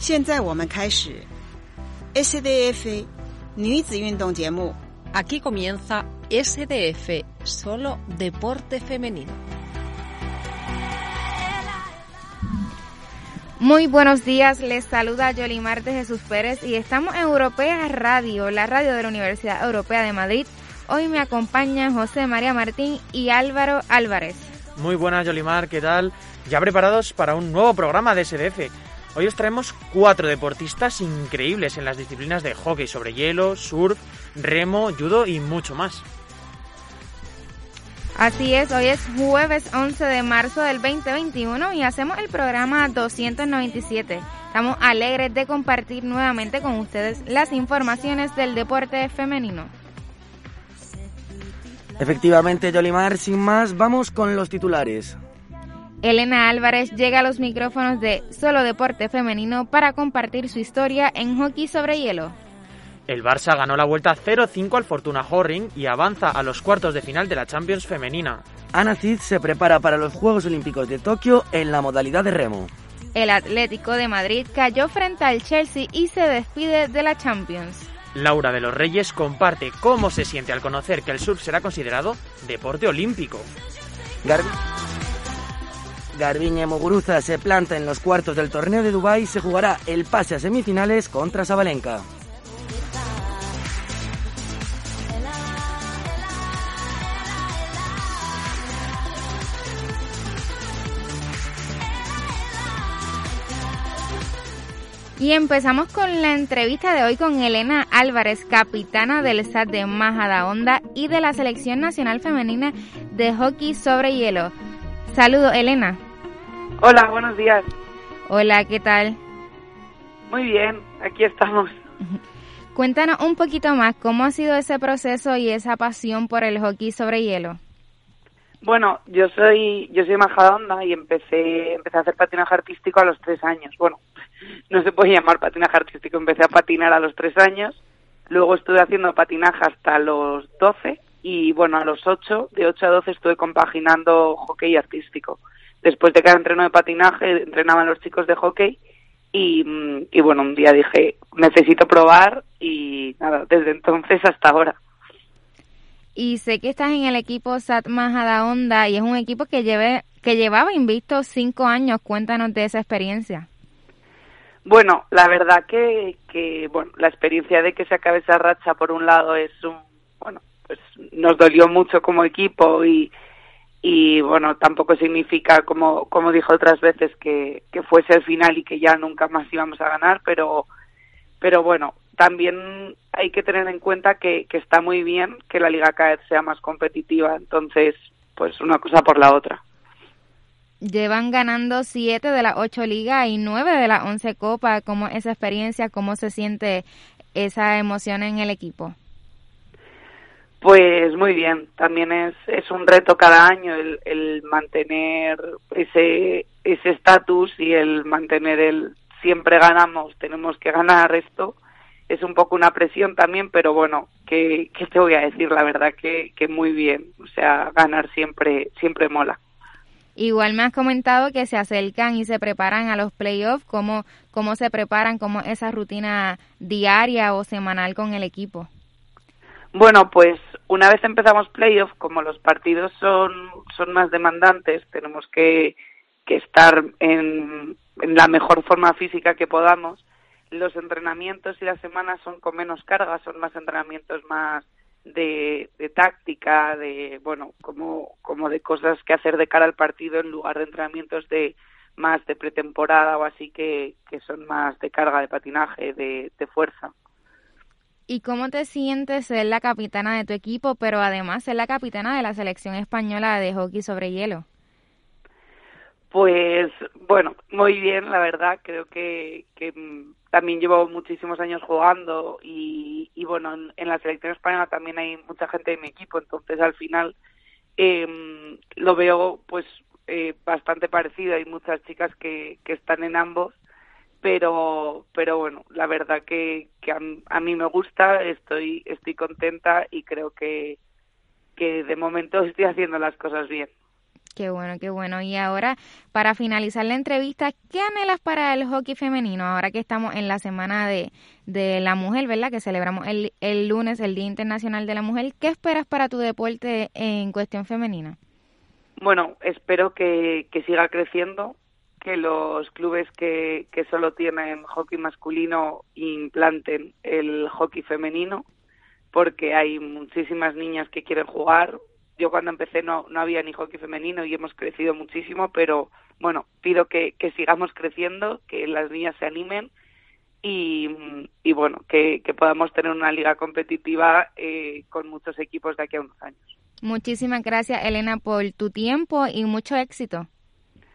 现在我们开始 SDF 女子运动节目。 Aquí comienza SDF, solo deporte femenino. Muy buenos días, les saluda Yolimar de Jesús Pérez y estamos en Europea Radio, la radio de la Universidad Europea de Madrid. Hoy me acompañan José María Martín y Álvaro Álvarez. Muy buenas, Yolimar, ¿qué tal? Ya preparados para un nuevo programa de SDF. Hoy os traemos cuatro deportistas increíbles en las disciplinas de hockey sobre hielo, surf, remo, judo y mucho más. Así es, hoy es jueves 11 de marzo del 2021 y hacemos el programa 297. Estamos alegres de compartir nuevamente con ustedes las informaciones del deporte femenino. Efectivamente, Yolimar, sin más, vamos con los titulares. Elena Álvarez llega a los micrófonos de Solo Deporte Femenino para compartir su historia en hockey sobre hielo. El Barça ganó la vuelta 0-5 al Fortuna Horring y avanza a los cuartos de final de la Champions femenina. Ana Cid se prepara para los Juegos Olímpicos de Tokio en la modalidad de remo. El Atlético de Madrid cayó frente al Chelsea y se despide de la Champions. Laura de los Reyes comparte cómo se siente al conocer que el surf será considerado deporte olímpico. Garbi Garbiñe Muguruza se planta en los cuartos del torneo de Dubái y se jugará el pase a semifinales contra Sabalenka. Y empezamos con la entrevista de hoy con Elena Álvarez, capitana del SAT de Majadahonda y de la Selección Nacional Femenina de Hockey sobre Hielo. Saludos, Elena. Hola, buenos días. Hola, ¿qué tal? Muy bien, aquí estamos. Cuéntanos un poquito más, ¿cómo ha sido ese proceso y esa pasión por el hockey sobre hielo? Bueno, yo soy yo soy Majadahonda y empecé empecé a hacer patinaje artístico a los tres años. Bueno, no se puede llamar patinaje artístico, empecé a patinar a los tres años, luego estuve haciendo patinaje hasta los doce y bueno, a los ocho, de ocho a doce estuve compaginando hockey artístico. Después de cada entreno de patinaje, entrenaban los chicos de hockey y, y bueno, un día dije, necesito probar y nada, desde entonces hasta ahora. Y sé que estás en el equipo SAT Majadahonda y es un equipo que, lleve, que llevaba invicto cinco años. Cuéntanos de esa experiencia. Bueno, la verdad que, que bueno, la experiencia de que se acabe esa racha por un lado es un, bueno, pues nos dolió mucho como equipo y, y bueno, tampoco significa, como, como dijo otras veces, que, que fuese el final y que ya nunca más íbamos a ganar, pero, pero bueno, también hay que tener en cuenta que, que está muy bien que la Liga CAED sea más competitiva, entonces, pues una cosa por la otra. Llevan ganando siete de las ocho ligas y nueve de las once copas. ¿Cómo esa experiencia, cómo se siente esa emoción en el equipo? Pues muy bien, también es, es un reto cada año el, el mantener ese ese estatus y el mantener el siempre ganamos, tenemos que ganar esto. Es un poco una presión también, pero bueno, ¿qué, qué te voy a decir? La verdad que, que muy bien, o sea, ganar siempre, siempre mola. Igual me has comentado que se acercan y se preparan a los playoffs, ¿cómo, cómo se preparan, cómo esa rutina diaria o semanal con el equipo? Bueno, pues una vez empezamos playoff, como los partidos son, son más demandantes, tenemos que, que estar en, la mejor forma física que podamos. Los entrenamientos y las semanas son con menos carga, son más entrenamientos más de, de táctica, de bueno, como, como de cosas que hacer de cara al partido en lugar de entrenamientos de más de pretemporada o así que, que son más de carga de patinaje, de fuerza. ¿Y cómo te sientes ser la capitana de tu equipo, pero además ser la capitana de la selección española de hockey sobre hielo? Pues bueno, muy bien, la verdad. Creo que, también llevo muchísimos años jugando y, y bueno, en, en, la selección española también hay mucha gente de mi equipo, entonces al final eh, lo veo pues eh, bastante parecido. Hay muchas chicas que, que están en ambos, pero pero bueno, la verdad que, que a, a mí me gusta, estoy estoy contenta y creo que que de momento estoy haciendo las cosas bien. Qué bueno, qué bueno. Y ahora, para finalizar la entrevista, ¿qué anhelas para el hockey femenino? Ahora que estamos en la Semana de, de la Mujer, ¿verdad? Que celebramos el, el lunes, el Día Internacional de la Mujer. ¿Qué esperas para tu deporte en cuestión femenina? Bueno, espero que, que siga creciendo, que los clubes que, solo tienen hockey masculino implanten el hockey femenino, porque hay muchísimas niñas que quieren jugar, yo cuando empecé no, no había ni hockey femenino y hemos crecido muchísimo, pero bueno, pido que, que sigamos creciendo, que las niñas se animen y, y bueno, que, que, podamos tener una liga competitiva eh, con muchos equipos de aquí a unos años. Muchísimas gracias, Elena, por tu tiempo y mucho éxito.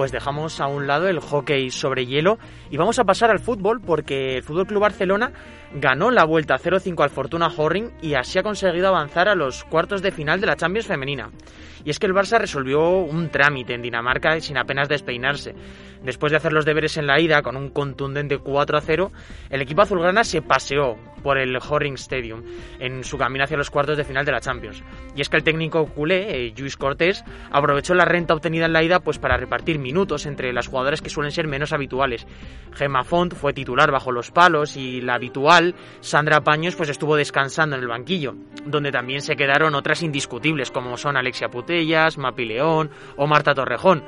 Pues dejamos a un lado el hockey sobre hielo y vamos a pasar al fútbol porque el Fútbol Club Barcelona ganó la vuelta 0-5 al Fortuna Horring y así ha conseguido avanzar a los cuartos de final de la Champions femenina. Y es que el Barça resolvió un trámite en Dinamarca sin apenas despeinarse. Después de hacer los deberes en la ida con un contundente 4 a 0, el equipo azulgrana se paseó por el Horring Stadium en su camino hacia los cuartos de final de la Champions. Y es que el técnico culé, eh, Luis Cortés, aprovechó la renta obtenida en la ida pues para repartir minutos entre las jugadoras que suelen ser menos habituales. Gemma Font fue titular bajo los palos y la habitual, Sandra Paños, pues estuvo descansando en el banquillo, donde también se quedaron otras indiscutibles como son Alexia Putellas, Mapi León o Marta Torrejón.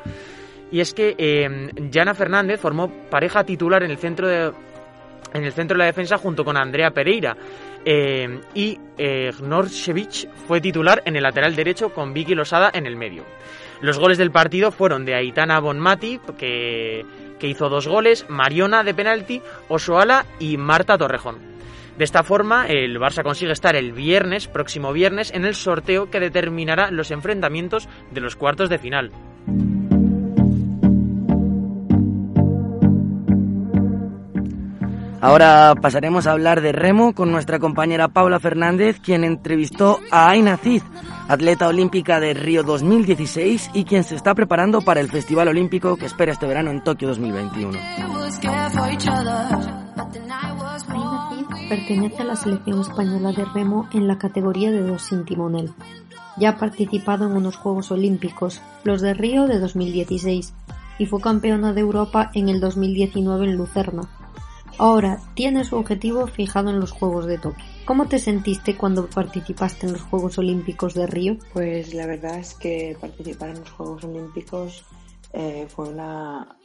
Y es que eh, Jana Fernández formó pareja titular en el centro de, en el centro de la defensa junto con Andrea Pereira. Eh, y eh, fue titular en el lateral derecho con Vicky Losada en el medio. Los goles del partido fueron de Aitana Bonmati, que, que hizo dos goles, Mariona de penalti, Osoala y Marta Torrejón. De esta forma, el Barça consigue estar el viernes, próximo viernes, en el sorteo que determinará los enfrentamientos de los cuartos de final. Ahora pasaremos a hablar de remo con nuestra compañera Paula Fernández, quien entrevistó a Aina Cid, atleta olímpica de Río 2016 y quien se está preparando para el Festival Olímpico que espera este verano en Tokio 2021. Aina Cid pertenece a la selección española de remo en la categoría de dos sin timonel. Ya ha participado en unos Juegos Olímpicos, los de Río de 2016, y fue campeona de Europa en el 2019 en Lucerna Ahora tiene su objetivo fijado en los Juegos de Tokio. ¿Cómo te sentiste cuando participaste en los Juegos Olímpicos de Río? Pues la verdad es que participar en los Juegos Olímpicos eh, fue una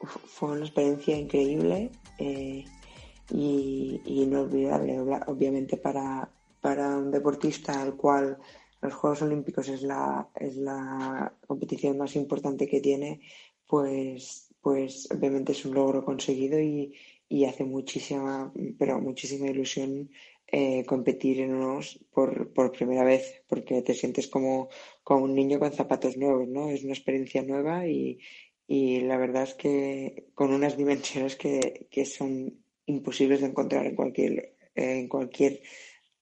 fue una experiencia increíble eh, y, inolvidable, obviamente para, para un deportista al cual los Juegos Olímpicos es la, es la competición más importante que tiene, pues, pues obviamente es un logro conseguido y, y hace muchísima, pero muchísima ilusión eh, competir en unos por, por, primera vez, porque te sientes como, como un niño con zapatos nuevos, ¿no? Es una experiencia nueva y, y la verdad es que con unas dimensiones que, que son imposibles de encontrar en cualquier, en cualquier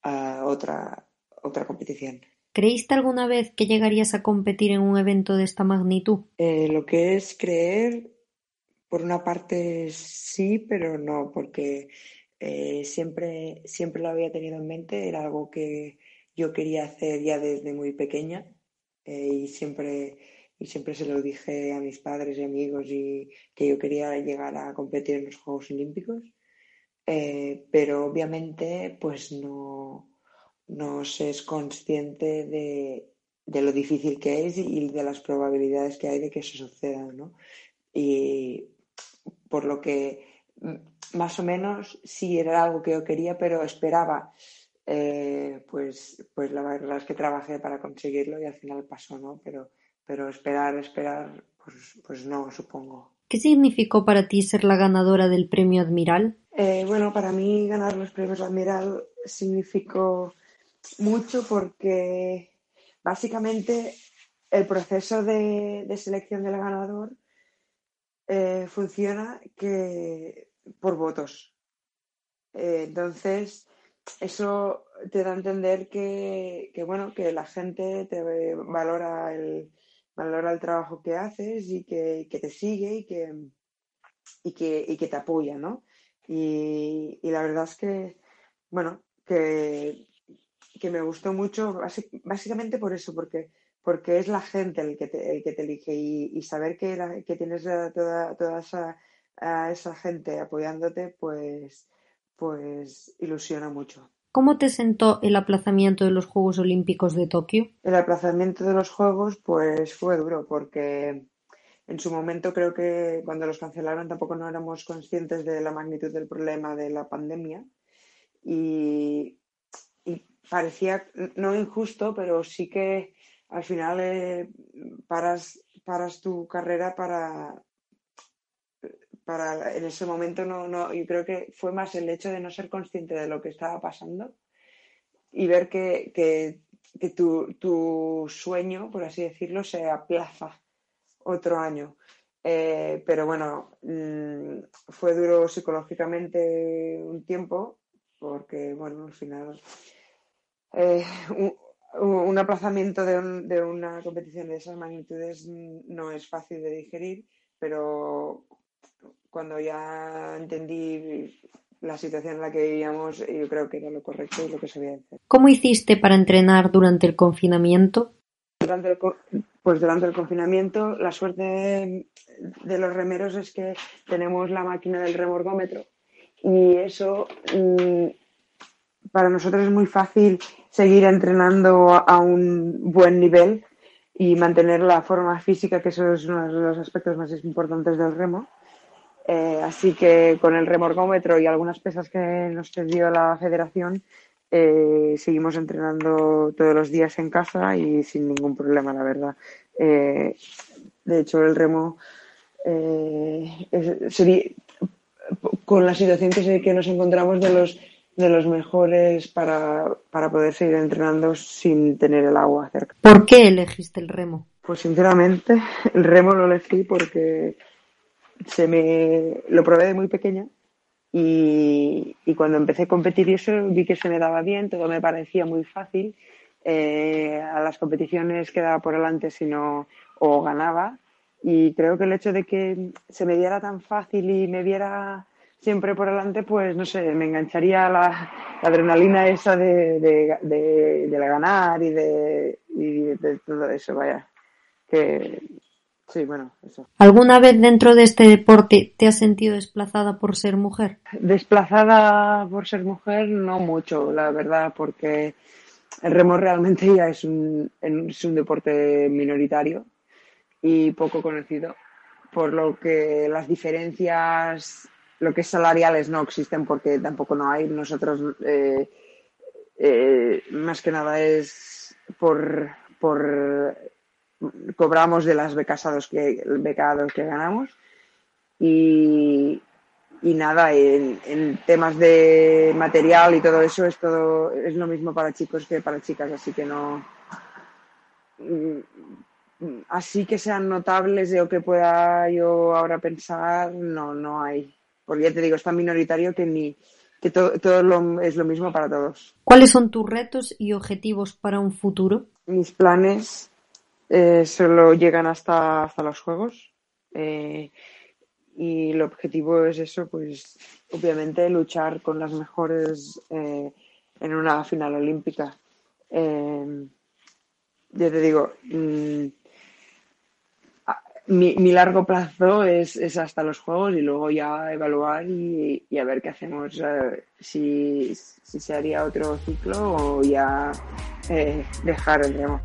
uh, otra, otra competición. ¿Creíste alguna vez que llegarías a competir en un evento de esta magnitud? Eh, lo que es creer por una parte sí, pero no, porque eh, siempre, siempre lo había tenido en mente, era algo que yo quería hacer ya desde muy pequeña eh, y, siempre, y siempre se lo dije a mis padres y amigos y que yo quería llegar a competir en los Juegos Olímpicos, eh, pero obviamente pues no, no se es consciente de, de lo difícil que es y de las probabilidades que hay de que eso suceda, ¿no? Y por lo que mm, más o menos sí era algo que yo quería, pero esperaba. Eh, pues, pues la verdad es que trabajé para conseguirlo y al final pasó, ¿no? Pero, pero esperar, esperar, pues, pues no, supongo. ¿Qué significó para ti ser la ganadora del premio Admiral? Eh, bueno, para mí ganar los premios Admiral significó mucho porque básicamente el proceso de, de selección del ganador eh, funciona que por votos. Eh, entonces, eso te da a entender que, que, bueno, que la gente te valora el, valora el trabajo que haces y que, que te sigue y que, y que, y que te apoya, ¿no? Y, y, la verdad es que, bueno, que, que me gustó mucho, básicamente por eso, porque, porque es la gente el que te, el que te elige y, y saber que, que tienes toda, toda esa, a esa gente apoyándote, pues, pues ilusiona mucho. ¿Cómo te sentó el aplazamiento de los Juegos Olímpicos de Tokio? El aplazamiento de los Juegos, pues fue duro, porque en su momento creo que cuando los cancelaron tampoco no éramos conscientes de la magnitud del problema de la pandemia y, y parecía no injusto, pero sí que al final eh, paras, paras tu carrera para, para en ese momento no, no, yo creo que fue más el hecho de no ser consciente de lo que estaba pasando y ver que, que, tu, tu, sueño, por así decirlo, se aplaza otro año. Eh, pero bueno, mmm, fue duro psicológicamente un tiempo, porque bueno, al final eh, un, un, aplazamiento de, un, de una competición de esas magnitudes no es fácil de digerir, pero cuando ya entendí la situación en la que vivíamos, yo creo que era lo correcto y lo que se había hacer. ¿Cómo hiciste para entrenar durante el confinamiento? Durante el, pues durante el confinamiento, la suerte de, de los remeros es que tenemos la máquina del remorgómetro y eso mmm, para nosotros es muy fácil seguir entrenando a un buen nivel y mantener la forma física, que eso es uno de los aspectos más importantes del remo. Eh, así que con el remorgómetro y algunas pesas que nos dio la federación, eh, seguimos entrenando todos los días en casa y sin ningún problema, la verdad. Eh, de hecho, el remo es, sería, con la situación que, se, que, nos encontramos de los, de los mejores para, para poder seguir entrenando sin tener el agua cerca. ¿Por qué elegiste el remo? Pues sinceramente, el remo lo elegí porque se me lo probé de muy pequeña y, y, cuando empecé a competir y eso vi que se me daba bien, todo me parecía muy fácil. Eh, a las competiciones quedaba por delante sino o ganaba y creo que el hecho de que se me diera tan fácil y me viera siempre por delante, pues no sé, me engancharía la, la adrenalina esa de, de, de, ganar y de, y de todo eso, vaya. Que Sí, bueno, eso. ¿Alguna vez dentro de este deporte te has sentido desplazada por ser mujer? Desplazada por ser mujer, no mucho, la verdad, porque el remo realmente ya es un, es un deporte minoritario y poco conocido, por lo que las diferencias, lo que es salariales, no existen porque tampoco no hay. Nosotros, eh, eh, más que nada, es por, por cobramos de las becasados que, becados que ganamos y, y nada, en, temas de material y todo eso es todo es lo mismo para chicos que para chicas, así que no así que sean notables de lo que pueda yo ahora pensar, no, no hay. Porque ya te digo, es tan minoritario que ni que todo, todo lo, es lo mismo para todos. ¿Cuáles son tus retos y objetivos para un futuro? Mis planes eh, solo llegan hasta, hasta los juegos. Eh, y el objetivo es eso, pues obviamente luchar con las mejores eh, en una final olímpica. Ya te digo, mmm, mi, mi, largo plazo es, es, hasta los juegos y luego ya evaluar y, y a ver qué hacemos, eh, si, si, se haría otro ciclo o ya dejar el remo.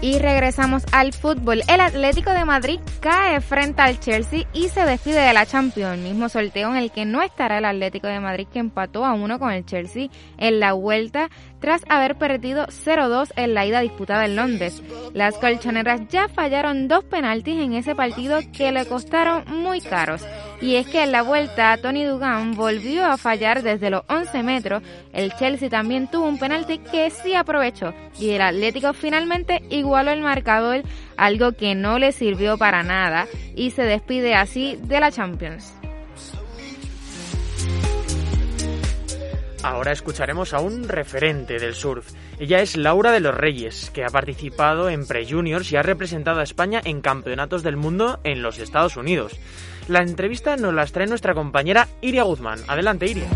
Y regresamos al fútbol. El Atlético de Madrid cae frente al Chelsea y se despide de la Champions, mismo sorteo en el que no estará el Atlético de Madrid que empató a uno con el Chelsea en la vuelta tras haber perdido 0-2 en la ida disputada en Londres. Las colchoneras ya fallaron dos penaltis en ese partido que le costaron muy caros. Y es que en la vuelta Tony Dugan volvió a fallar desde los 11 metros. El Chelsea también tuvo un penalti que sí aprovechó y el Atlético finalmente igualó el marcador, algo que no le sirvió para nada y se despide así de la Champions. Ahora escucharemos a un referente del surf. Ella es Laura de los Reyes, que ha participado en pre-juniors y ha representado a España en campeonatos del mundo en los Estados Unidos. La entrevista nos la trae nuestra compañera Iria Guzmán. Adelante, Iria.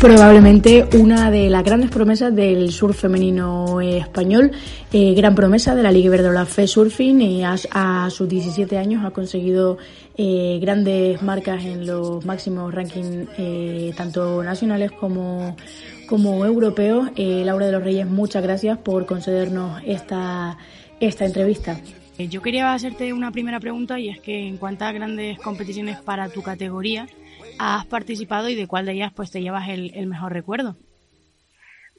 Probablemente una de las grandes promesas del surf femenino español, eh, gran promesa de la Liga Iberdrola Fe Surfing y a, sus 17 años ha conseguido eh, grandes marcas en los máximos rankings eh, tanto nacionales como, como europeos. Laura de los Reyes, muchas gracias por concedernos esta, esta entrevista. Yo quería hacerte una primera pregunta y es que en cuántas grandes competiciones para tu categoría has participado y de cuál de ellas pues te llevas el, el mejor recuerdo?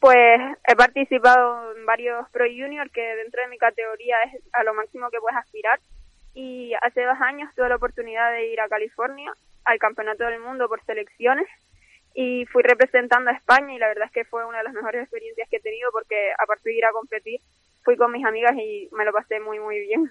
Pues he participado en varios Pro Junior que dentro de mi categoría es a lo máximo que puedes aspirar y hace dos años tuve la oportunidad de ir a California al Campeonato del Mundo por selecciones y fui representando a España y la verdad es que fue una de las mejores experiencias que he tenido porque aparte de ir a competir fui con mis amigas y me lo pasé muy muy bien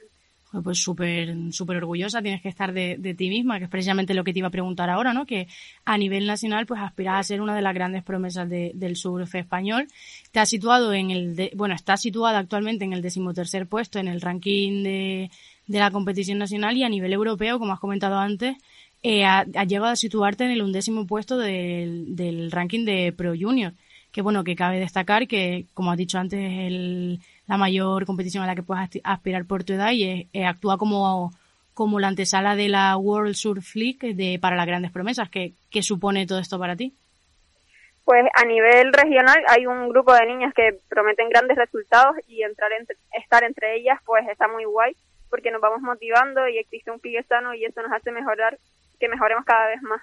pues súper súper orgullosa, tienes que estar de, de, ti misma, que es precisamente lo que te iba a preguntar ahora, ¿no? Que a nivel nacional, pues aspiras a ser una de las grandes promesas del surf español. Te has situado en el, bueno, está situada actualmente en el decimotercer puesto en el ranking de, de la competición nacional y a nivel europeo, como has comentado antes, eh, ha, llegado a situarte en el undécimo puesto del, del ranking de Pro Junior. Que bueno, que cabe destacar que, como has dicho antes, el la mayor competición a la que puedas aspirar por tu edad y eh, actúa como, como la antesala de la World Surf League de, para las grandes promesas. ¿Qué, ¿Qué supone todo esto para ti? Pues a nivel regional hay un grupo de niñas que prometen grandes resultados y entrar estar entre ellas pues está muy guay porque nos vamos motivando y existe un pique sano y eso nos hace mejorar, que mejoremos cada vez más.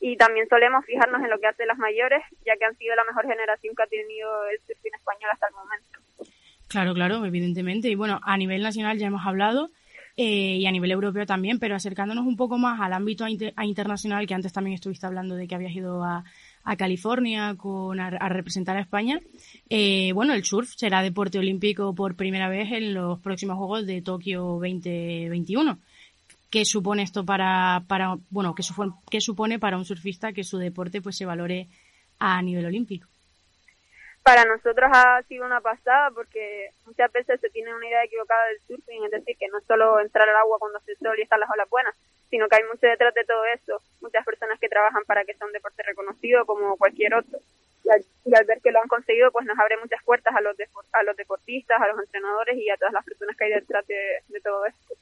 Y también solemos fijarnos en lo que hacen las mayores, ya que han sido la mejor generación que ha tenido el surfing español hasta el momento. Claro, claro, evidentemente. Y bueno, a nivel nacional ya hemos hablado eh, y a nivel europeo también, pero acercándonos un poco más al ámbito internacional, que antes también estuviste hablando de que habías ido a, California con, a, representar a España. Eh, bueno, el surf será deporte olímpico por primera vez en los próximos Juegos de Tokio 2021. ¿Qué supone esto para, para bueno, qué supone para un surfista que su deporte pues se valore a nivel olímpico? Para nosotros ha sido una pasada porque muchas veces se tiene una idea equivocada del surfing, es decir, que no es solo entrar al agua cuando hace sol y están las olas buenas, sino que hay mucho detrás de todo eso, muchas personas que trabajan para que sea un deporte reconocido como cualquier otro. Y al, ver que lo han conseguido, pues nos abre muchas puertas a los, a los deportistas, a los entrenadores y a todas las personas que hay detrás de todo esto.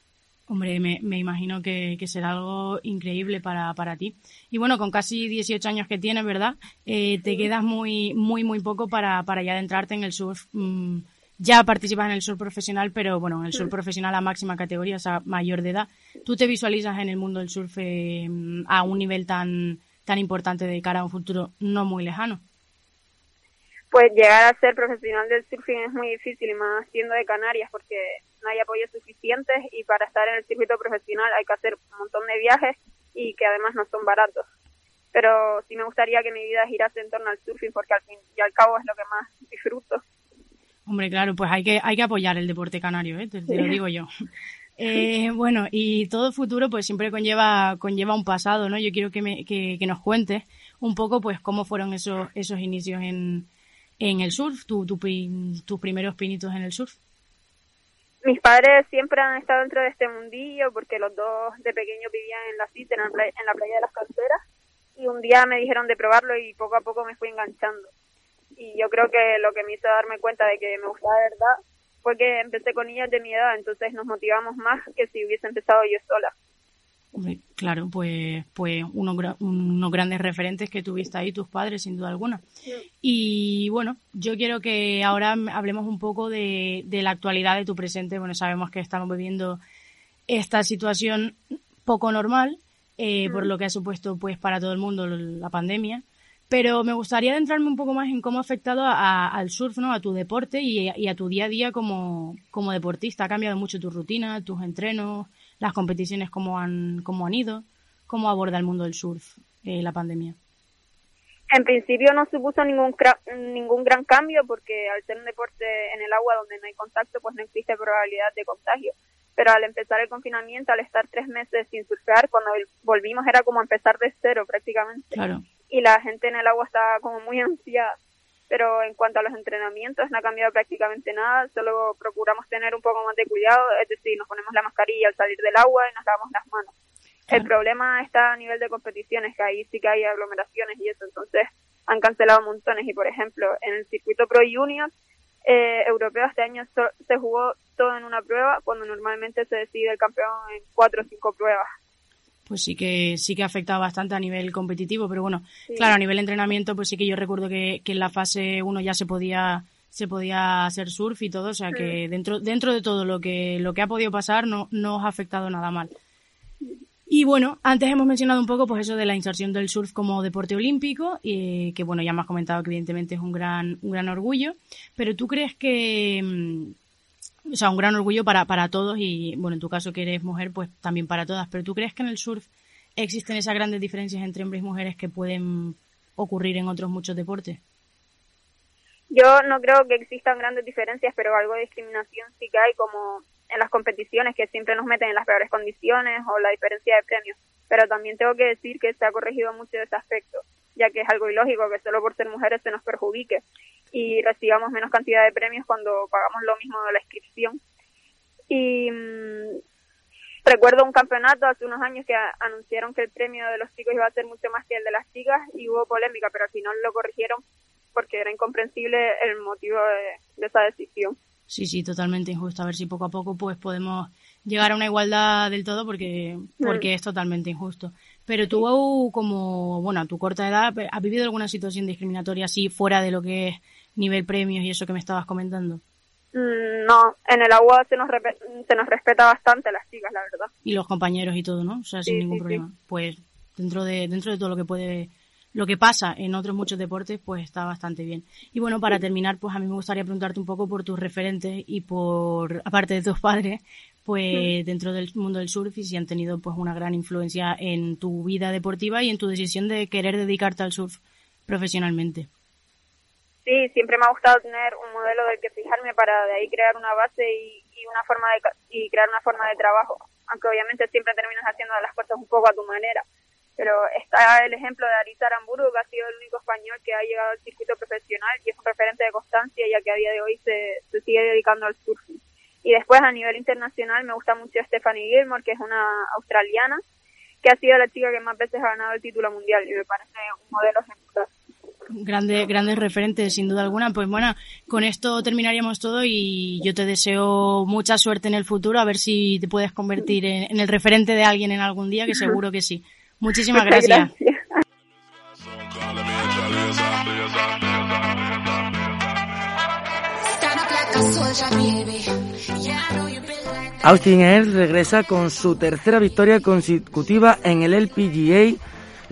Hombre, me, me imagino que, que, será algo increíble para, para ti. Y bueno, con casi 18 años que tienes, ¿verdad? Eh, te quedas muy, muy, muy poco para, para ya adentrarte en el surf. Mm, ya participas en el surf profesional, pero bueno, en el surf profesional a máxima categoría, o sea, mayor de edad. ¿Tú te visualizas en el mundo del surf eh, a un nivel tan, tan importante de cara a un futuro no muy lejano? Pues llegar a ser profesional del surfing es muy difícil, y más siendo de Canarias, porque no hay apoyos suficientes y para estar en el circuito profesional hay que hacer un montón de viajes y que además no son baratos. Pero sí me gustaría que mi vida girase en torno al surfing porque al fin y al cabo es lo que más disfruto. Hombre, claro, pues hay que, hay que apoyar el deporte canario, ¿eh? te, lo digo yo. Eh, bueno, y todo futuro pues siempre conlleva, conlleva un pasado, ¿no? Yo quiero que, me, que, que nos cuentes un poco pues cómo fueron esos, esos inicios en, en el surf, tu, tu, tus primeros pinitos en el surf mis padres siempre han estado dentro de este mundillo porque los dos de pequeños vivían en la cita, en, la playa, de las canteras, y un día me dijeron de probarlo y poco a poco me fui enganchando. Y yo creo que lo que me hizo darme cuenta de que me gustaba de verdad fue que empecé con niñas de mi edad, entonces nos motivamos más que si hubiese empezado yo sola. Claro, pues, pues unos, unos grandes referentes que tuviste ahí, tus padres, sin duda alguna. Y bueno, yo quiero que ahora hablemos un poco de, la actualidad de tu presente. Bueno, sabemos que estamos viviendo esta situación poco normal, eh, por lo que ha supuesto pues para todo el mundo la pandemia. Pero me gustaría adentrarme un poco más en cómo ha afectado al surf, ¿no? A tu deporte y, y, a tu día a día como, como deportista. Ha cambiado mucho tu rutina, tus entrenos, las competiciones como han, como han ido. cómo aborda el mundo del surf eh, la pandemia. En principio no supuso ningún ningún gran cambio porque al ser un deporte en el agua donde no hay contacto, pues no existe probabilidad de contagio. Pero al empezar el confinamiento, al estar tres meses sin surfear, cuando volvimos era como empezar de cero prácticamente. Y la gente en el agua estaba como muy ansiada. Pero en cuanto a los entrenamientos no ha cambiado prácticamente nada, solo procuramos tener un poco más de cuidado, es decir, nos ponemos la mascarilla al salir del agua y nos lavamos las manos el problema está a nivel de competiciones, que ahí sí que hay aglomeraciones y eso, entonces han cancelado montones. Y por ejemplo, en el circuito Pro Junior eh, europeo este año se jugó todo en una prueba, cuando normalmente se decide el campeón en cuatro o cinco pruebas. Pues sí que sí que ha afectado bastante a nivel competitivo, pero bueno, claro, a nivel entrenamiento, pues sí que yo recuerdo que, que en la fase 1 ya se podía se podía hacer surf y todo, o sea que dentro dentro de todo lo que lo que ha podido pasar no no os ha afectado nada mal. Y bueno, antes hemos mencionado un poco pues eso de la inserción del surf como deporte olímpico, y que bueno, ya me has comentado que evidentemente es un gran, un gran orgullo, pero tú crees que, mm, o sea, un gran orgullo para, para todos y bueno, en tu caso que eres mujer, pues también para todas, pero tú crees que en el surf existen esas grandes diferencias entre hombres y mujeres que pueden ocurrir en otros muchos deportes? Yo no creo que existan grandes diferencias, pero algo de discriminación sí que hay, como en las competiciones que siempre nos meten en las peores condiciones o la diferencia de premios. Pero también tengo que decir que se ha corregido mucho ese aspecto, ya que es algo ilógico que solo por ser mujeres se nos perjudique y recibamos menos cantidad de premios cuando pagamos lo mismo de la inscripción. Y mm, recuerdo un campeonato hace unos años que anunciaron que el premio de los chicos iba a ser mucho más que el de las chicas y hubo polémica, pero al final lo corrigieron porque era incomprensible el motivo de esa decisión. Sí, sí, totalmente injusto. A ver si poco a poco pues podemos llegar a una igualdad del todo porque, porque mm. es totalmente injusto. Pero tú, como, bueno, a tu corta edad, ¿has vivido alguna situación discriminatoria así fuera de lo que es nivel premios y eso que me estabas comentando? Mm, no, en el agua se nos, se nos respeta bastante las chicas, la verdad. Y los compañeros y todo, ¿no? O sea, sin ningún problema. Pues dentro de, dentro de todo lo que puede lo que pasa en otros muchos deportes, pues está bastante bien. Y bueno, para terminar, pues a mí me gustaría preguntarte un poco por tus referentes y por, aparte de tus padres, pues dentro del mundo del surf y si han tenido pues una gran influencia en tu vida deportiva y en tu decisión de querer dedicarte al surf profesionalmente. Sí, siempre me ha gustado tener un modelo del que fijarme para de ahí crear una base y, y una forma de y crear una forma de trabajo, aunque obviamente siempre terminas haciendo las cosas un poco a tu manera pero está el ejemplo de Arisa Aramburu, que ha sido el único español que ha llegado al circuito profesional y es un referente de constancia, ya que a día de hoy se, se sigue dedicando al surfing. Y después a nivel internacional me gusta mucho Stephanie Gilmore, que es una australiana, que ha sido la chica que más veces ha ganado el título mundial y me parece un modelo ejemplar. Grandes, grandes referentes, sin duda alguna. Pues bueno, con esto terminaríamos todo y yo te deseo mucha suerte en el futuro, a ver si te puedes convertir en el referente de alguien en algún día, que seguro que sí. Muchísimas gracias. Austin Earls regresa con su tercera victoria consecutiva en el LPGA.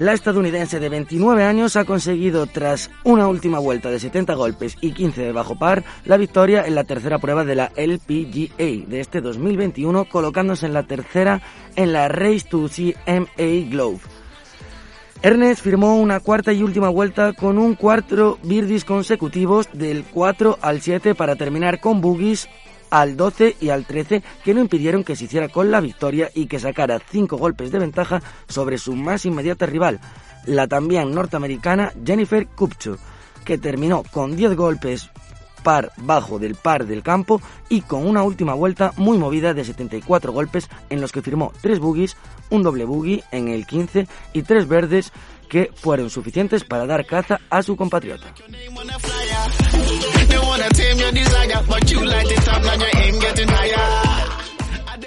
La estadounidense de 29 años ha conseguido, tras una última vuelta de 70 golpes y 15 de bajo par, la victoria en la tercera prueba de la LPGA de este 2021, colocándose en la tercera en la Race to CMA Globe. Ernest firmó una cuarta y última vuelta con un cuatro birdies consecutivos del 4 al 7 para terminar con boogies al 12 y al 13 que no impidieron que se hiciera con la victoria y que sacara 5 golpes de ventaja sobre su más inmediata rival, la también norteamericana Jennifer Kupcho, que terminó con 10 golpes par bajo del par del campo y con una última vuelta muy movida de 74 golpes en los que firmó 3 boogies, un doble boogie en el 15 y 3 verdes que fueron suficientes para dar caza a su compatriota.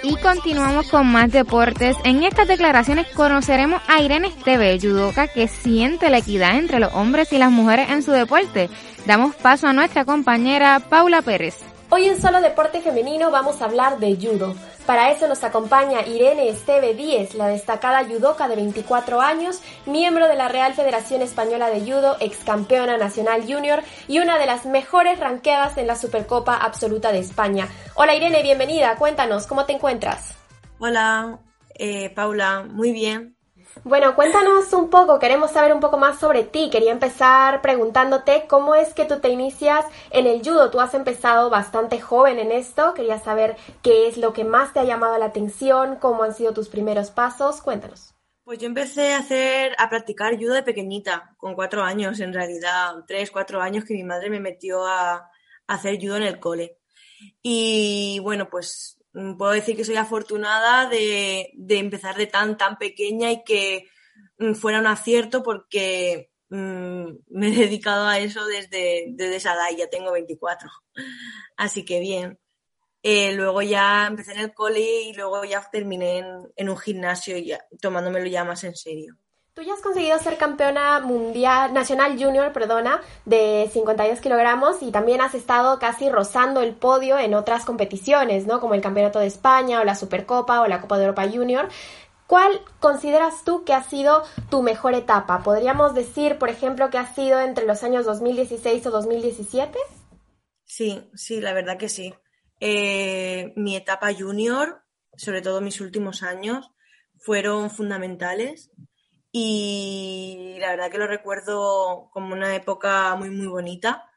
Y continuamos con más deportes. En estas declaraciones conoceremos a Irene Esteve, judoka que siente la equidad entre los hombres y las mujeres en su deporte. Damos paso a nuestra compañera Paula Pérez. Hoy en Solo Deporte Femenino vamos a hablar de judo. Para eso nos acompaña Irene Esteve Díez, la destacada judoka de 24 años, miembro de la Real Federación Española de Judo, ex campeona nacional junior y una de las mejores ranqueadas en la Supercopa Absoluta de España. Hola Irene, bienvenida. Cuéntanos, ¿cómo te encuentras? Hola, eh, Paula, muy bien. Bueno, cuéntanos un poco, queremos saber un poco más sobre ti. Quería empezar preguntándote cómo es que tú te inicias en el judo. Tú has empezado bastante joven en esto. Quería saber qué es lo que más te ha llamado la atención, cómo han sido tus primeros pasos. Cuéntanos. Pues yo empecé a hacer, a practicar judo de pequeñita, con cuatro años en realidad, tres, cuatro años que mi madre me metió a, hacer judo en el cole. Y bueno, pues puedo decir que soy afortunada de, de empezar de tan, tan pequeña y que mm, fuera un acierto porque mm, me he dedicado a eso desde, desde esa edad y ya tengo 24. Así que bien. Eh, luego ya empecé en el cole y luego ya terminé en, un gimnasio ya, tomándomelo ya más en serio. Tú ya has conseguido ser campeona mundial, nacional junior, perdona, de 52 kilogramos y también has estado casi rozando el podio en otras competiciones, ¿no? Como el Campeonato de España o la Supercopa o la Copa de Europa Junior. ¿Cuál consideras tú que ha sido tu mejor etapa? ¿Podríamos decir, por ejemplo, que ha sido entre los años 2016 o 2017? Sí, sí, la verdad que sí. Eh, mi etapa junior, sobre todo mis últimos años, fueron fundamentales y la verdad que lo recuerdo como una época muy, muy bonita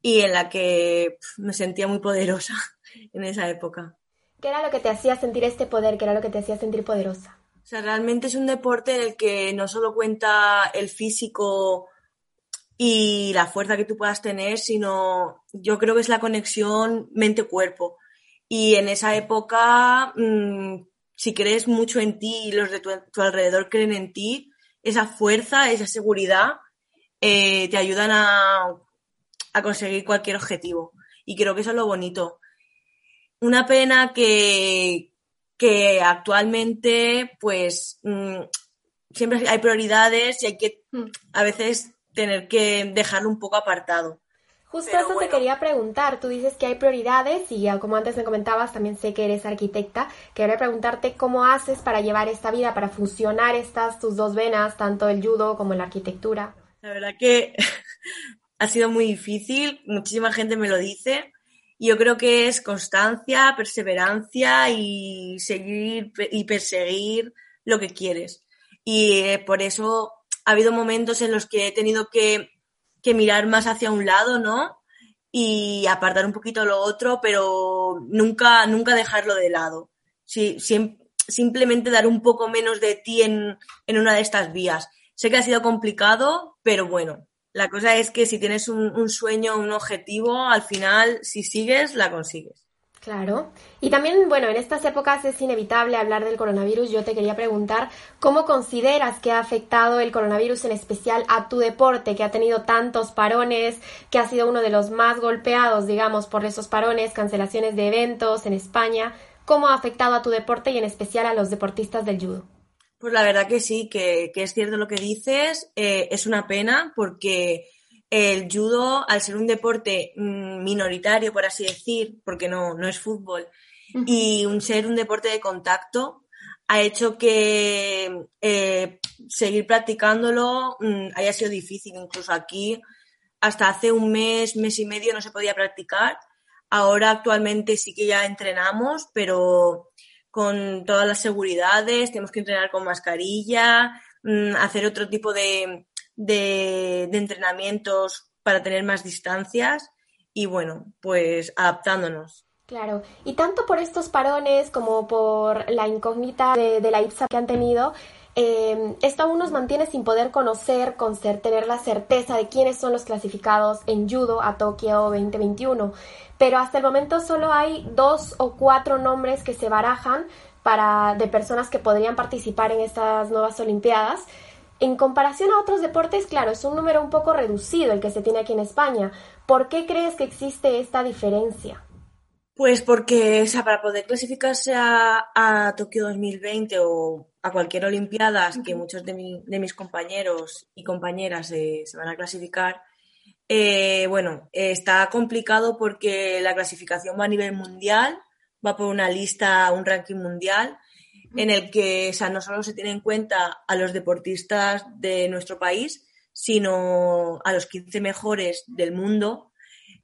y en la que me sentía muy poderosa en esa época. ¿Qué era lo que te hacía sentir este poder? ¿Qué era lo que te hacía sentir poderosa? O sea, realmente es un deporte en el que no solo cuenta el físico y la fuerza que tú puedas tener, sino yo creo que es la conexión mente-cuerpo. Y en esa época, mm, si crees mucho en ti y los de tu, alrededor creen en ti, esa fuerza, esa seguridad, eh, te ayudan a, conseguir cualquier objetivo. Y creo que eso es lo bonito. Una pena que, que actualmente, pues, mm, siempre hay prioridades y hay que mm. a veces tener que dejarlo un poco apartado. Justo eso te quería preguntar. Tú dices que hay prioridades y como antes me comentabas, también sé que eres arquitecta. Quería preguntarte cómo haces para llevar esta vida, para funcionar estas tus dos venas, tanto el judo como la arquitectura. La verdad que ha sido muy difícil. Muchísima gente me lo dice. Yo creo que es constancia, perseverancia y seguir y perseguir lo que quieres. Y eh, por eso ha habido momentos en los que he tenido que, mirar más hacia un lado, ¿no? Y apartar un poquito lo otro, pero nunca, nunca dejarlo de lado. simplemente dar un poco menos de ti en, en una de estas vías. Sé que ha sido complicado, pero bueno, la cosa es que si tienes un, sueño, un objetivo, al final, si sigues, la consigues. Claro. Y también, bueno, en estas épocas es inevitable hablar del coronavirus. Yo te quería preguntar, ¿cómo consideras que ha afectado el coronavirus en especial a tu deporte, que ha tenido tantos parones, que ha sido uno de los más golpeados, digamos, por esos parones, cancelaciones de eventos en España? ¿Cómo ha afectado a tu deporte y en especial a los deportistas del judo? Pues la verdad que sí, que, es cierto lo que dices. Eh, es una pena porque el judo, al ser un deporte mm, minoritario, por así decir, porque no, no es fútbol, y un ser un deporte de contacto, ha hecho que eh, seguir practicándolo mm, haya sido difícil. Incluso aquí, hasta hace un mes, mes y medio no se podía practicar. Ahora actualmente sí que ya entrenamos, pero con todas las seguridades, tenemos que entrenar con mascarilla, mm, hacer otro tipo de, de, entrenamientos para tener más distancias y bueno, pues adaptándonos. Claro, y tanto por estos parones como por la incógnita de, la IPSA que han tenido, eh, esto aún nos mantiene sin poder conocer, con ser, tener la certeza de quiénes son los clasificados en judo a Tokio 2021. Pero hasta el momento solo hay dos o cuatro nombres que se barajan para, de personas que podrían participar en estas nuevas Olimpiadas. En comparación a otros deportes, claro, es un número un poco reducido el que se tiene aquí en España. ¿Por qué crees que existe esta diferencia? Pues porque, o sea, para poder clasificarse a, Tokio 2020 o a cualquier Olimpiadas, que muchos de, mis compañeros y compañeras se van a clasificar, eh, bueno, está complicado porque la clasificación va a nivel mundial, va por una lista, un ranking mundial, en el que o sea, no solo se tiene en cuenta a los deportistas de nuestro país, sino a los 15 mejores del mundo.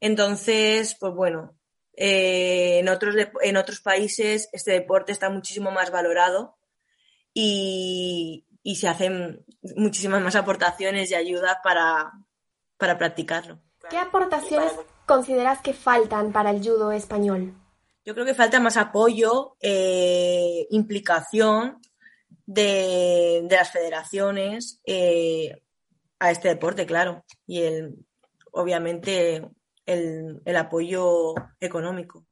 Entonces, pues bueno, eh, en, otros en otros países este deporte está muchísimo más valorado y, y se hacen muchísimas más aportaciones y ayudas para, para practicarlo. ¿Qué aportaciones consideras que faltan para el judo español? Yo creo que falta más apoyo, eh, implicación de, las federaciones eh, a este deporte, claro, y el, obviamente el, el apoyo económico.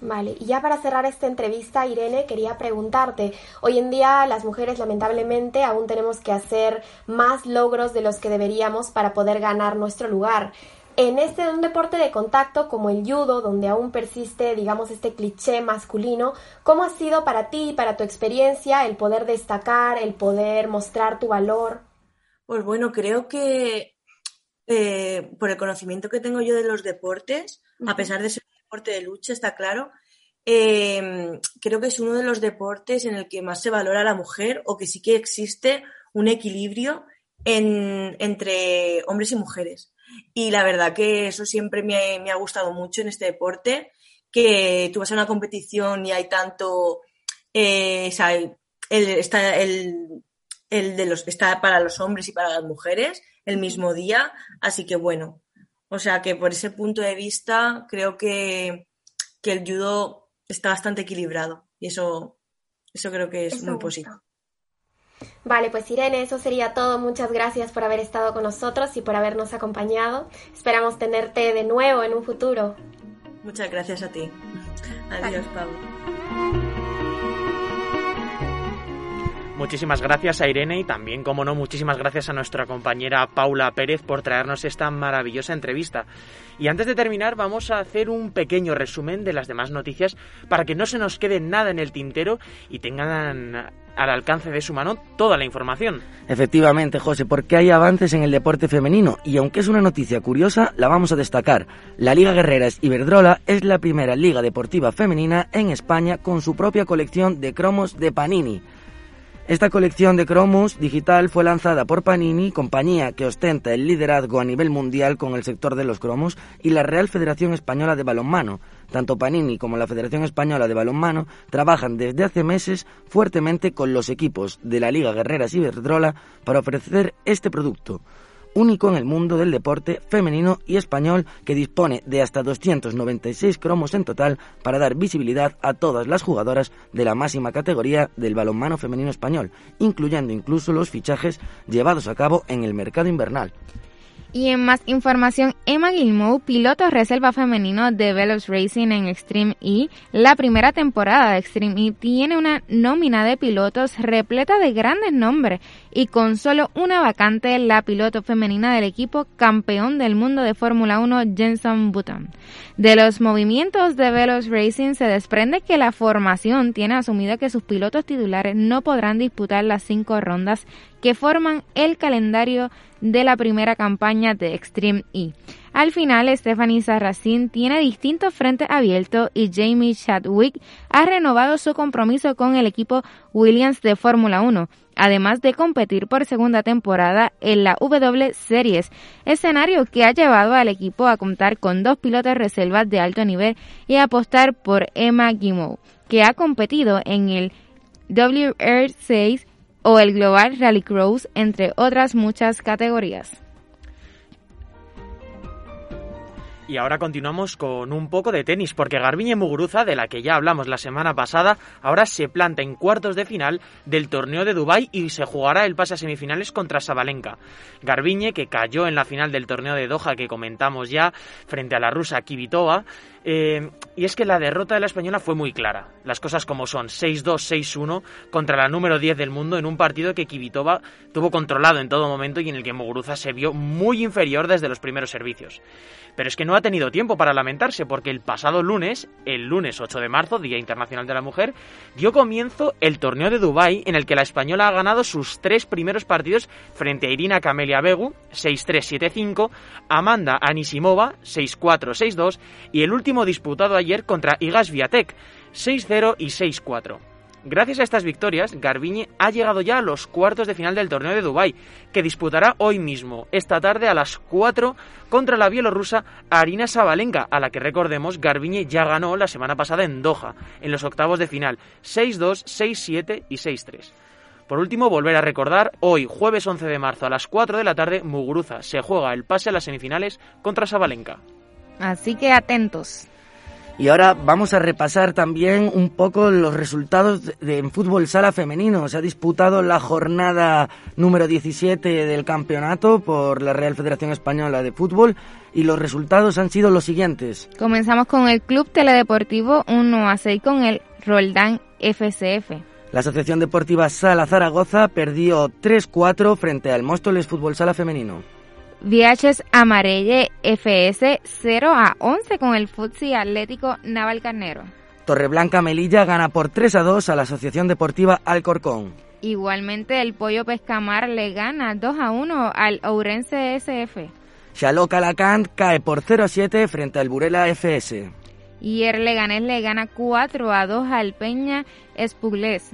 Vale, y ya para cerrar esta entrevista, Irene, quería preguntarte, hoy en día las mujeres lamentablemente aún tenemos que hacer más logros de los que deberíamos para poder ganar nuestro lugar. En este un deporte de contacto como el judo, donde aún persiste, digamos, este cliché masculino, ¿cómo ha sido para ti, para tu experiencia, el poder destacar, el poder mostrar tu valor? Pues bueno, creo que eh, por el conocimiento que tengo yo de los deportes, a pesar de ser un deporte de lucha, está claro, em, creo que es uno de los deportes en el que más se valora a la mujer o que sí que existe un equilibrio entre hombres y mujeres. Y la verdad que eso siempre me, ha gustado mucho en este deporte, que tú vas a una competición y hay tanto, eh, el, está el, de los, está para los hombres y para las mujeres el mismo día, así que bueno, o sea que por ese punto de vista creo que, que el judo está bastante equilibrado y eso, eso creo que es muy positivo. Vale, pues Irene, eso sería todo. Muchas gracias por haber estado con nosotros y por habernos acompañado. Esperamos tenerte de nuevo en un futuro. Muchas gracias a ti. Adiós, Pablo. Muchísimas gracias a Irene y también, como no, muchísimas gracias a nuestra compañera Paula Pérez por traernos esta maravillosa entrevista. Y antes de terminar, vamos a hacer un pequeño resumen de las demás noticias para que no se nos quede nada en el tintero y tengan al alcance de su mano toda la información. Efectivamente, José, porque hay avances en el deporte femenino y aunque es una noticia curiosa, la vamos a destacar. La Liga Guerreras Iberdrola es la primera liga deportiva femenina en España con su propia colección de cromos de Panini. Esta colección de cromos digital fue lanzada por Panini, compañía que ostenta el liderazgo a nivel mundial con el sector de los cromos, y la Real Federación Española de Balonmano. Tanto Panini como la Federación Española de Balonmano trabajan desde hace meses fuertemente con los equipos de la Liga Guerreras Iberdrola para ofrecer este producto único en el mundo del deporte femenino y español que dispone de hasta 296 cromos en total para dar visibilidad a todas las jugadoras de la máxima categoría del balonmano femenino español, incluyendo incluso los fichajes llevados a cabo en el mercado invernal. Y en más información, Emma Gilmour, piloto reserva femenino de Veloz Racing en Extreme E, la primera temporada de Extreme E tiene una nómina de pilotos repleta de grandes nombres y con solo una vacante la piloto femenina del equipo campeón del mundo de Fórmula 1 Jenson Button. De los movimientos de Veloz Racing se desprende que la formación tiene asumido que sus pilotos titulares no podrán disputar las cinco rondas que forman el calendario de la primera campaña de Extreme E. Al final, Stephanie Sarracín tiene distintos frentes abiertos y Jamie Chadwick ha renovado su compromiso con el equipo Williams de Fórmula 1, además de competir por segunda temporada en la W Series, escenario que ha llevado al equipo a contar con dos pilotos reservas de alto nivel y apostar por Emma Gimo, que ha competido en el WR6 o el Global Rallycross, entre otras muchas categorías. Y ahora continuamos con un poco de tenis, porque Garbiñe Muguruza, de la que ya hablamos la semana pasada, ahora se planta en cuartos de final del torneo de Dubái y se jugará el pase a semifinales contra Sabalenka. Garbiñe, que cayó en la final del torneo de Doha que comentamos ya, frente a la rusa Kivitova, eh, y es que la derrota de la española fue muy clara. Las cosas como son 6-2, 6-1 contra la número 10 del mundo en un partido que Kivitova tuvo controlado en todo momento y en el que Muguruza se vio muy inferior desde los primeros servicios. Pero es que no ha tenido tiempo para lamentarse porque el pasado lunes, el lunes 8 de marzo, Día Internacional de la Mujer, dio comienzo el torneo de Dubái en el que la española ha ganado sus tres primeros partidos frente a Irina Camelia Begu, 6-3, 7-5, Amanda Anisimova, 6-4, 6-2 y el último disputado ayer contra Igas Viatek, 6-0 y 6-4. Gracias a estas victorias, Garbiñe ha llegado ya a los cuartos de final del torneo de Dubái, que disputará hoy mismo, esta tarde a las 4, contra la bielorrusa Arina Sabalenka, a la que recordemos Garbiñe ya ganó la semana pasada en Doha, en los octavos de final, 6-2, 6-7 y 6-3. Por último, volver a recordar, hoy, jueves 11 de marzo a las 4 de la tarde, Muguruza se juega el pase a las semifinales contra Sabalenka. Así que atentos. Y ahora vamos a repasar también un poco los resultados de, en fútbol sala femenino. Se ha disputado la jornada número 17 del campeonato por la Real Federación Española de Fútbol y los resultados han sido los siguientes. Comenzamos con el Club Teledeportivo 1 a 6 con el Roldán FCF. La Asociación Deportiva Sala Zaragoza perdió 3-4 frente al Móstoles Fútbol Sala Femenino. Viajes Amarelle FS 0 a 11 con el Futsi Atlético Navalcarnero. Torreblanca Melilla gana por 3 a 2 a la Asociación Deportiva Alcorcón. Igualmente el Pollo Pescamar le gana 2 a 1 al Ourense SF. Xaló Calacant cae por 0 a 7 frente al Burela FS. Y el Leganés le gana 4 a 2 al Peña Espuglés.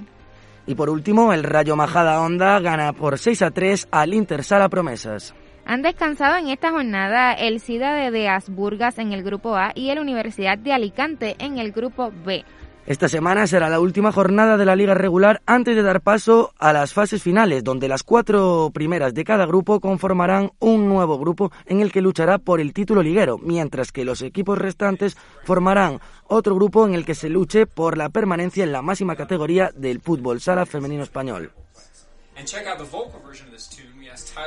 Y por último, el Rayo Majada Honda gana por 6 a 3 al Intersala Promesas. Han descansado en esta jornada el SIDA de Asburgas en el grupo A y el Universidad de Alicante en el grupo B. Esta semana será la última jornada de la liga regular antes de dar paso a las fases finales, donde las cuatro primeras de cada grupo conformarán un nuevo grupo en el que luchará por el título liguero, mientras que los equipos restantes formarán otro grupo en el que se luche por la permanencia en la máxima categoría del fútbol sala femenino español.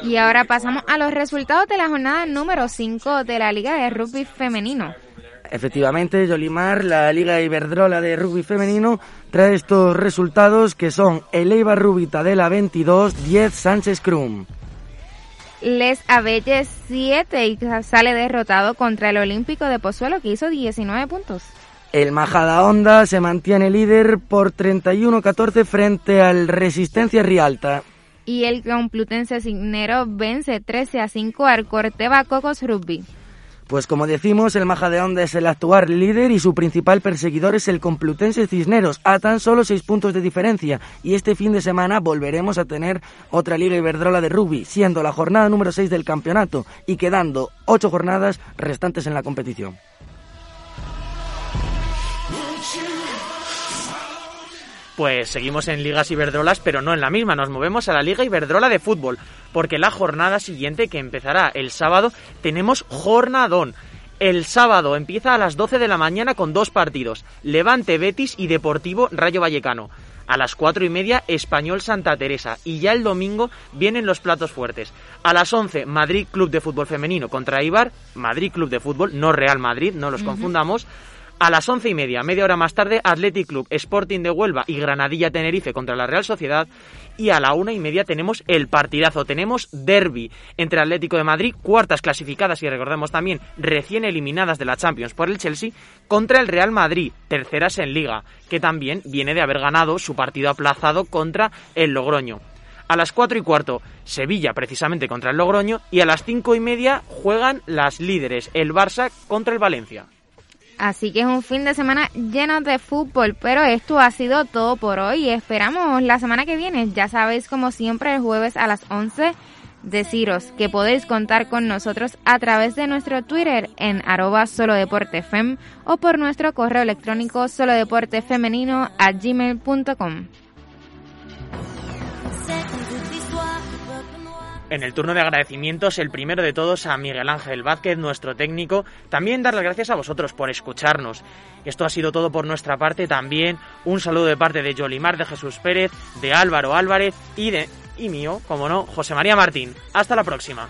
Y ahora pasamos a los resultados de la jornada número 5 de la Liga de Rugby Femenino. Efectivamente, Yolimar, la Liga Iberdrola de Rugby Femenino, trae estos resultados que son el Eibar Rugby Tadela 22, 10 Sánchez Crum. Les Abelles 7 y sale derrotado contra el Olímpico de Pozuelo que hizo 19 puntos. El Majada Honda se mantiene líder por 31-14 frente al Resistencia Rialta y el Complutense Signero vence 13 a 5 al Corteva Cocos Rugby. Pues como decimos, el Maja de Onda es el actual líder y su principal perseguidor es el Complutense Cisneros, a tan solo 6 puntos de diferencia. Y este fin de semana volveremos a tener otra Liga Iberdrola de Rugby, siendo la jornada número 6 del campeonato y quedando 8 jornadas restantes en la competición. Pues seguimos en ligas iberdrolas, pero no en la misma. Nos movemos a la Liga Iberdrola de Fútbol, porque la jornada siguiente, que empezará el sábado, tenemos jornadón. El sábado empieza a las 12 de la mañana con dos partidos, Levante Betis y Deportivo Rayo Vallecano. A las cuatro y media, Español Santa Teresa. Y ya el domingo vienen los platos fuertes. A las 11, Madrid Club de Fútbol Femenino contra Ibar. Madrid Club de Fútbol, no Real Madrid, no los confundamos. A las once y media, media hora más tarde, Athletic Club, Sporting de Huelva y Granadilla Tenerife contra la Real Sociedad. Y a la una y media tenemos el partidazo, tenemos derby entre Atlético de Madrid, cuartas clasificadas y recordemos también recién eliminadas de la Champions por el Chelsea, contra el Real Madrid, terceras en liga, que también viene de haber ganado su partido aplazado contra el Logroño. A las cuatro y cuarto, Sevilla precisamente contra el Logroño. Y a las cinco y media juegan las líderes, el Barça contra el Valencia. Así que es un fin de semana lleno de fútbol, pero esto ha sido todo por hoy. Esperamos la semana que viene. Ya sabéis, como siempre, el jueves a las 11, deciros que podéis contar con nosotros a través de nuestro Twitter en arroba solodeportefem o por nuestro correo electrónico solodeportefemenino a gmail.com. En el turno de agradecimientos, el primero de todos a Miguel Ángel Vázquez, nuestro técnico. También dar las gracias a vosotros por escucharnos. Esto ha sido todo por nuestra parte. También un saludo de parte de Yolimar, de Jesús Pérez, de Álvaro Álvarez y de y mío, como no, José María Martín. Hasta la próxima.